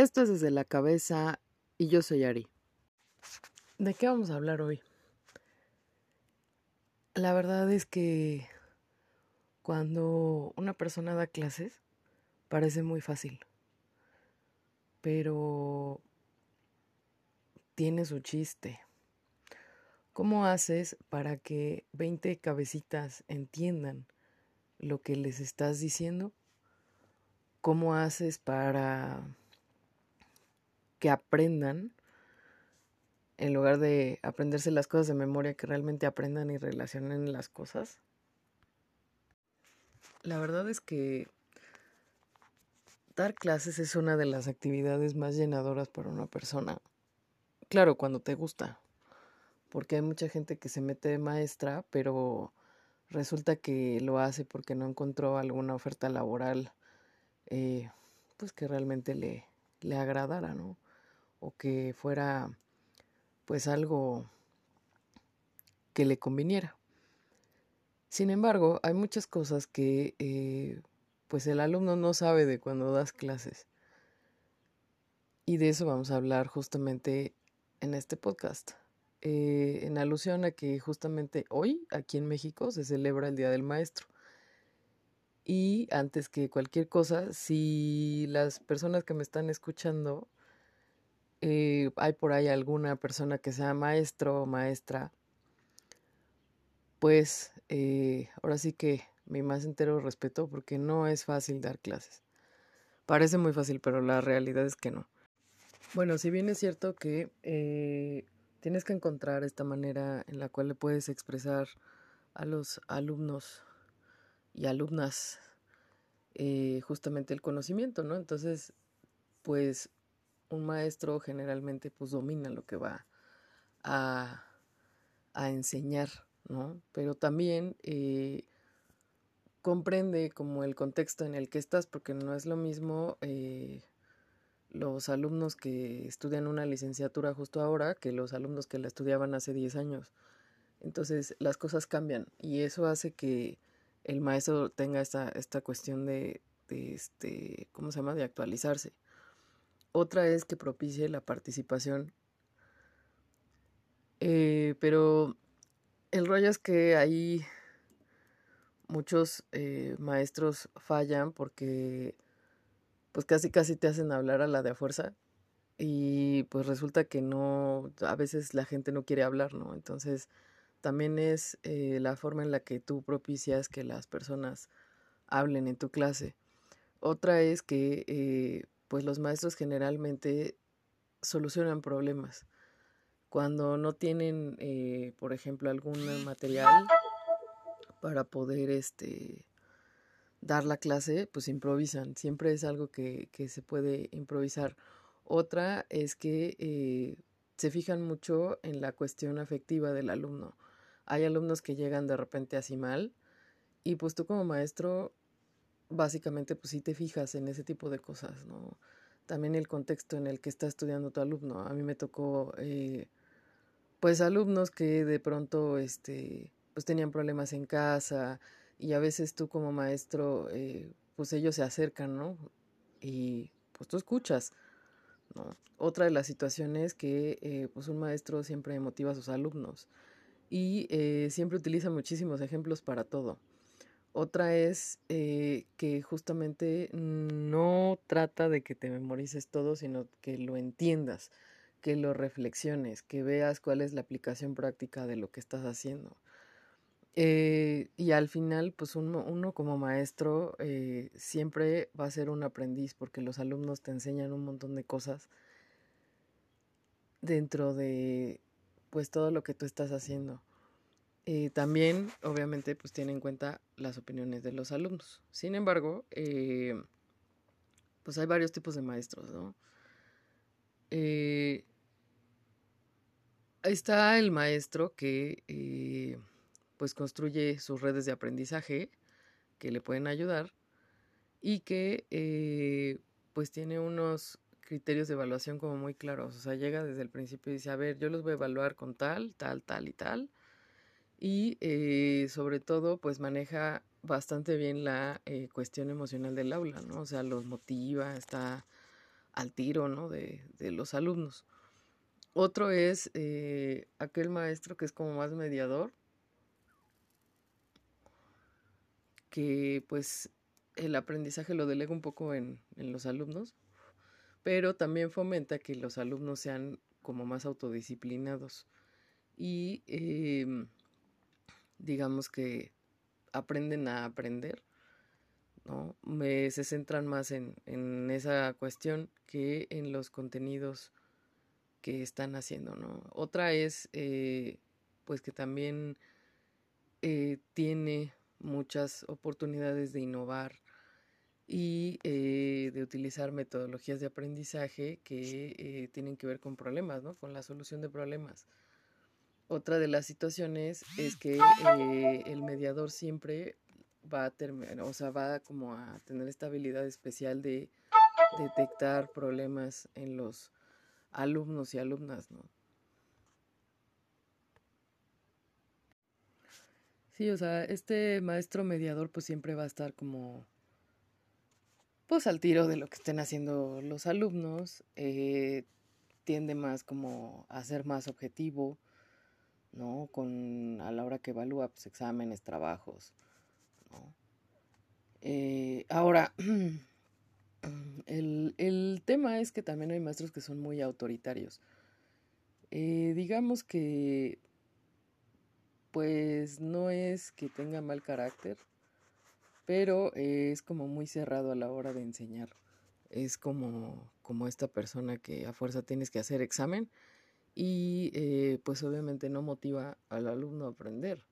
Esto es desde la cabeza y yo soy Ari. ¿De qué vamos a hablar hoy? La verdad es que cuando una persona da clases parece muy fácil, pero tiene su chiste. ¿Cómo haces para que 20 cabecitas entiendan lo que les estás diciendo? ¿Cómo haces para que aprendan, en lugar de aprenderse las cosas de memoria, que realmente aprendan y relacionen las cosas. La verdad es que dar clases es una de las actividades más llenadoras para una persona. Claro, cuando te gusta, porque hay mucha gente que se mete de maestra, pero resulta que lo hace porque no encontró alguna oferta laboral eh, pues que realmente le, le agradara, ¿no? O que fuera pues algo que le conviniera. Sin embargo, hay muchas cosas que eh, pues el alumno no sabe de cuando das clases. Y de eso vamos a hablar justamente en este podcast. Eh, en alusión a que justamente hoy aquí en México se celebra el Día del Maestro. Y antes que cualquier cosa, si las personas que me están escuchando eh, hay por ahí alguna persona que sea maestro o maestra, pues eh, ahora sí que mi más entero respeto porque no es fácil dar clases. Parece muy fácil, pero la realidad es que no. Bueno, si bien es cierto que eh, tienes que encontrar esta manera en la cual le puedes expresar a los alumnos y alumnas justamente el conocimiento, ¿no? Entonces, pues un maestro generalmente pues domina lo que va a, enseñar, ¿no? Pero también eh, comprende como el contexto en el que estás, porque no es lo mismo eh, los alumnos que estudian una licenciatura justo ahora que los alumnos que la estudiaban hace 10 años. Entonces las cosas cambian y eso hace que el maestro tenga esta, esta cuestión de, de este, ¿cómo se llama?, de actualizarse. Otra es que propicie la participación. Eh, pero el rollo es que ahí muchos eh, maestros fallan porque pues casi casi te hacen hablar a la de fuerza y pues resulta que no, a veces la gente no quiere hablar, ¿no? Entonces también es eh, la forma en la que tú propicias que las personas hablen en tu clase. Otra es que pues los maestros generalmente solucionan problemas. Cuando no tienen, eh, por ejemplo, algún material para poder este, dar la clase, pues improvisan. Siempre es algo que, se puede improvisar. Otra es que eh, se fijan mucho en la cuestión afectiva del alumno. Hay alumnos que llegan de repente así mal y pues tú como maestro básicamente pues sí te fijas en ese tipo de cosas, ¿no? También el contexto en el que está estudiando tu alumno. A mí me tocó eh, pues alumnos que de pronto este pues tenían problemas en casa y a veces tú como maestro eh, pues ellos se acercan, ¿no? Y pues tú escuchas, ¿no? Otra de las situaciones que eh, pues un maestro siempre motiva a sus alumnos y siempre utiliza muchísimos ejemplos para todo. Otra es eh, que justamente no trata de que te memorices todo, sino que lo entiendas, que lo reflexiones, que veas cuál es la aplicación práctica de lo que estás haciendo. Eh, y al final, pues uno, como maestro eh, siempre va a ser un aprendiz porque los alumnos te enseñan un montón de cosas dentro de pues todo lo que tú estás haciendo. Eh, también, obviamente, pues tiene en cuenta las opiniones de los alumnos. Sin embargo, eh, pues hay varios tipos de maestros, ¿no? Eh, está el maestro que pues construye sus redes de aprendizaje que le pueden ayudar y que pues tiene unos criterios de evaluación como muy claros. O sea, llega desde el principio y dice, a ver, yo los voy a evaluar con tal, tal, tal y tal y eh, sobre todo pues maneja bastante bien la eh, cuestión emocional del aula, ¿no? O sea, los motiva, está al tiro, ¿no? De, de los alumnos. Otro es eh, aquel maestro que es como más mediador, que pues el aprendizaje lo delega un poco en, en los alumnos, pero también fomenta que los alumnos sean como más autodisciplinados y em, digamos que aprenden a aprender, ¿no? Me, se centran más en, en, esa cuestión que en los contenidos que están haciendo, ¿no? Otra es, eh, pues que también eh, tiene muchas oportunidades de innovar y eh, de utilizar metodologías de aprendizaje que tienen que ver con problemas, ¿no? Con la solución de problemas. Otra de las situaciones es que eh, el mediador siempre va a terminar, o sea, va como a tener esta habilidad especial de detectar problemas en los alumnos y alumnas, ¿no? Sí, o sea, este maestro mediador pues siempre va a estar como pues al tiro de lo que estén haciendo los alumnos, eh, tiende más como a ser más objetivo, ¿no? Con, a la hora que evalúa pues, exámenes, trabajos, ¿no? Eh, ahora, el, el, tema es que también hay maestros que son muy autoritarios. Eh, digamos que, pues no es que tenga mal carácter, pero es como muy cerrado a la hora de enseñar. Es como, como esta persona que a fuerza tienes que hacer examen y eh, pues obviamente no motiva al alumno a aprender.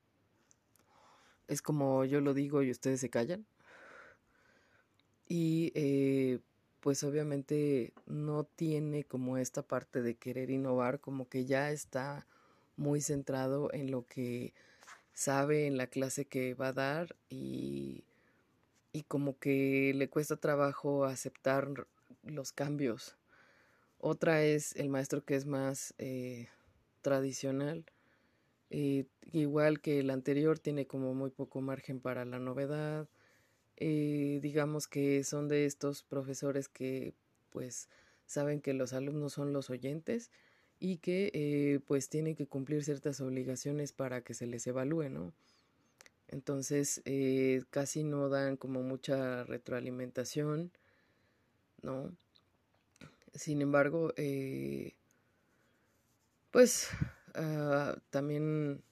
Es como yo lo digo y ustedes se callan. Y eh, pues obviamente no tiene como esta parte de querer innovar, como que ya está muy centrado en lo que sabe en la clase que va a dar y, y como que le cuesta trabajo aceptar los cambios otra es el maestro que es más eh, tradicional. Eh, igual que el anterior, tiene como muy poco margen para la novedad. Eh, digamos que son de estos profesores que pues saben que los alumnos son los oyentes y que pues tienen que cumplir ciertas obligaciones para que se les evalúe, ¿no? Entonces casi no dan como mucha retroalimentación, ¿no? Sin embargo, eh, pues uh, también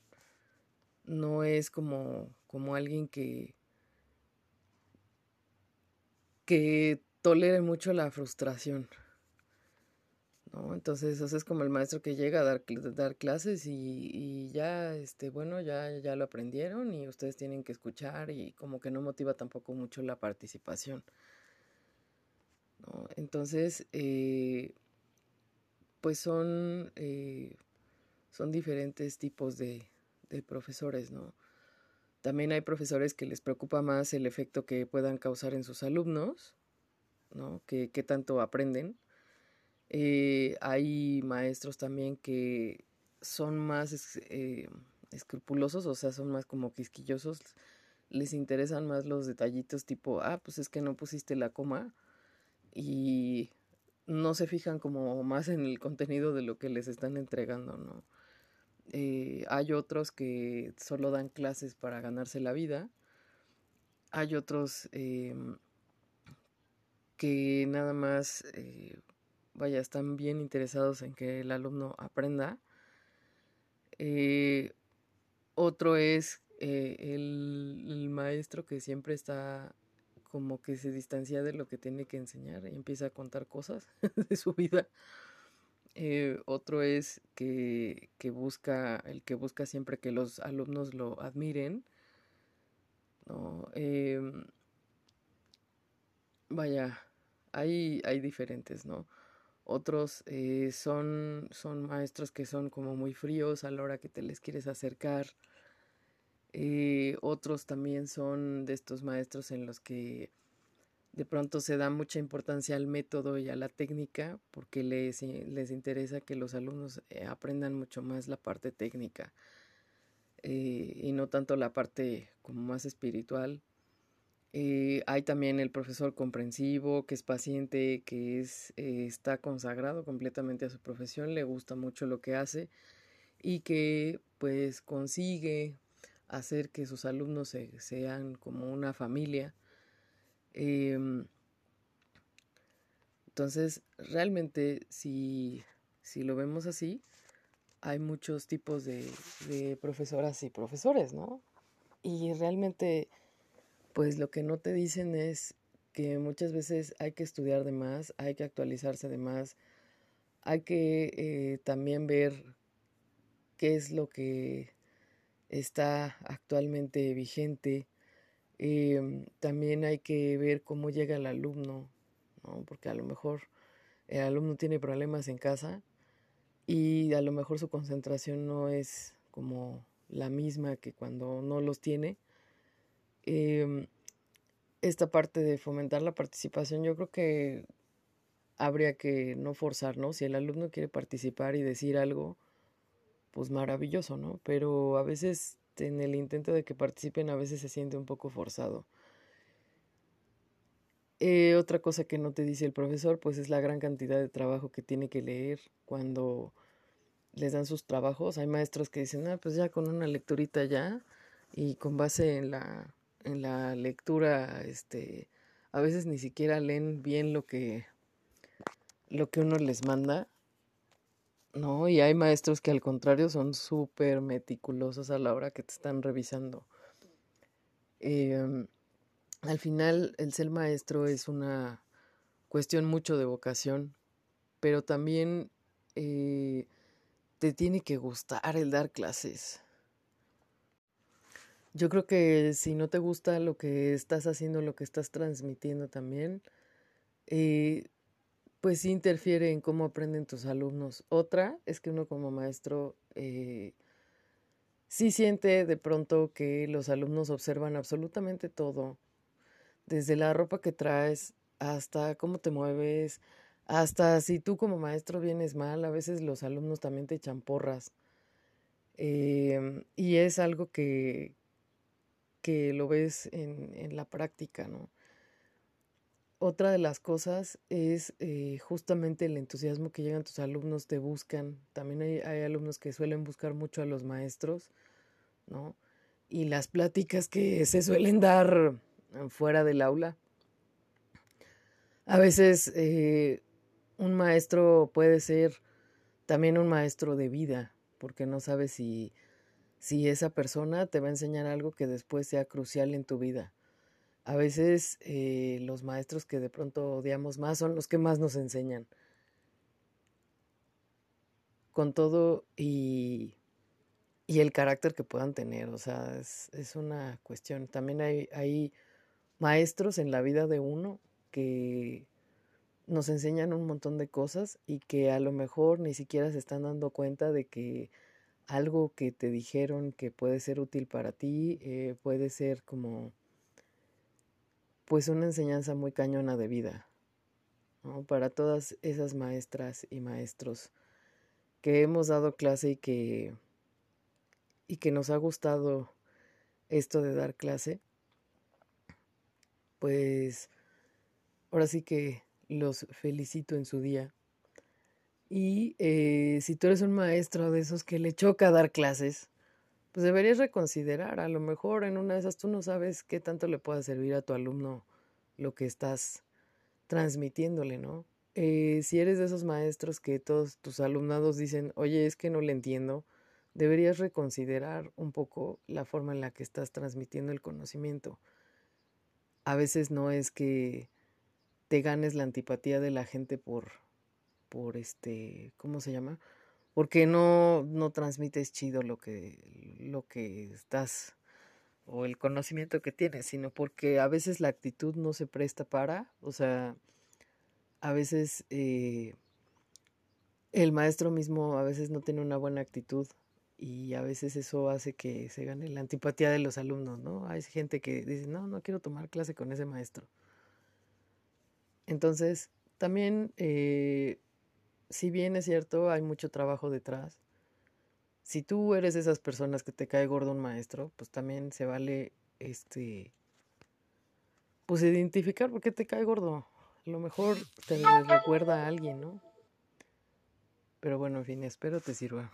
no es como, como alguien que, que tolere mucho la frustración. ¿no? Entonces, eso es como el maestro que llega a dar, dar clases y, y, ya, este, bueno, ya, ya lo aprendieron y ustedes tienen que escuchar y como que no motiva tampoco mucho la participación. Entonces, eh, pues son, eh, son diferentes tipos de, profesores, ¿no? También hay profesores que les preocupa más el efecto que puedan causar en sus alumnos, ¿no? Que, tanto aprenden. Eh, hay maestros también que son más escrupulosos, o sea, son más como quisquillosos, les interesan más los detallitos tipo, ah, pues es que no pusiste la coma, y no se fijan como más en el contenido de lo que les están entregando, ¿no? Eh, hay otros que solo dan clases para ganarse la vida. Hay otros em, que nada más, eh, vaya, están bien interesados en que el alumno aprenda. Eh, otro es el, maestro que siempre está como que se distancia de lo que tiene que enseñar y empieza a contar cosas de su vida. Eh, otro es que, que, busca, el que busca siempre que los alumnos lo admiren. ¿no? Em, vaya, hay, hay diferentes, ¿no? Otros eh, son, son maestros que son como muy fríos a la hora que te les quieres acercar. Eh, otros también son de estos maestros en los que de pronto se da mucha importancia al método y a la técnica porque les, les interesa que los alumnos eh, aprendan mucho más la parte técnica eh, y no tanto la parte como más espiritual. Hay también el profesor comprensivo, que es paciente, que es, está consagrado completamente a su profesión, le gusta mucho lo que hace y que pues consigue hacer que sus alumnos sean como una familia. Em, entonces, realmente, si, si, lo vemos así, hay muchos tipos de, de profesoras y profesores, ¿no? Y realmente pues lo que no te dicen es que muchas veces hay que estudiar de más, hay que actualizarse de más, hay que eh, también ver qué es lo que está actualmente vigente. Em, también hay que ver cómo llega el alumno, ¿no? porque a lo mejor el alumno tiene problemas en casa y a lo mejor su concentración no es como la misma que cuando no los tiene. Em, esta parte de fomentar la participación, yo creo que habría que no forzar, ¿no? Si el alumno quiere participar y decir algo, pues maravilloso, ¿no? Pero a veces en el intento de que participen, a veces se siente un poco forzado. Eh, otra cosa que no te dice el profesor, pues es la gran cantidad de trabajo que tiene que leer cuando les dan sus trabajos. Hay maestros que dicen, ah, pues ya con una lecturita ya, y con base en la en la lectura, este, a veces ni siquiera leen bien lo que, lo que uno les manda, ¿no? Y hay maestros que al contrario son súper meticulosos a la hora que te están revisando. Em, al final, el ser maestro es una cuestión mucho de vocación, pero también eh, te tiene que gustar el dar clases. Yo creo que si no te gusta lo que estás haciendo, lo que estás transmitiendo también, eh, pues sí interfiere en cómo aprenden tus alumnos. Otra es que uno como maestro eh, sí siente de pronto que los alumnos observan absolutamente todo, desde la ropa que traes hasta cómo te mueves, hasta si tú como maestro vienes mal, a veces los alumnos también te echan porras. Em, y es algo que, que lo ves en, en la práctica, ¿no? Otra de las cosas es eh, justamente el entusiasmo que llegan tus alumnos, te buscan. También hay, alumnos que suelen buscar mucho a los maestros, ¿no? Y las pláticas que se suelen dar fuera del aula. A veces eh, un maestro puede ser también un maestro de vida, porque no sabes si si esa persona te va a enseñar algo que después sea crucial en tu vida. A veces eh, los maestros que de pronto odiamos más son los que más nos enseñan. Con todo y, y el carácter que puedan tener, o sea, es, es una cuestión. También hay, hay maestros en la vida de uno que nos enseñan un montón de cosas y que a lo mejor ni siquiera se están dando cuenta de que algo que te dijeron que puede ser útil para ti, eh, puede ser como pues una enseñanza muy cañona de vida, ¿no? Para todas esas maestras y maestros que hemos dado clase y que, y que nos ha gustado esto de dar clase, pues ahora sí que los felicito en su día y eh, si tú eres un maestro de esos que le choca dar clases, pues deberías reconsiderar. A lo mejor en una de esas tú no sabes qué tanto le pueda servir a tu alumno lo que estás transmitiéndole, ¿no? Eh, si eres de esos maestros que todos tus alumnados dicen, oye, es que no le entiendo, deberías reconsiderar un poco la forma en la que estás transmitiendo el conocimiento. A veces no es que te ganes la antipatía de la gente por por este, ¿cómo se llama? Porque no, no transmites chido lo que, lo que estás o el conocimiento que tienes, sino porque a veces la actitud no se presta para, o sea, a veces eh, el maestro mismo a veces no tiene una buena actitud y a veces eso hace que se gane la antipatía de los alumnos, ¿no? Hay gente que dice, no, no quiero tomar clase con ese maestro. Entonces, también eh, si bien es cierto, hay mucho trabajo detrás. Si tú eres de esas personas que te cae gordo un maestro, pues también se vale este pues identificar por qué te cae gordo. A lo mejor te recuerda a alguien, ¿no? Pero bueno, en fin, espero te sirva.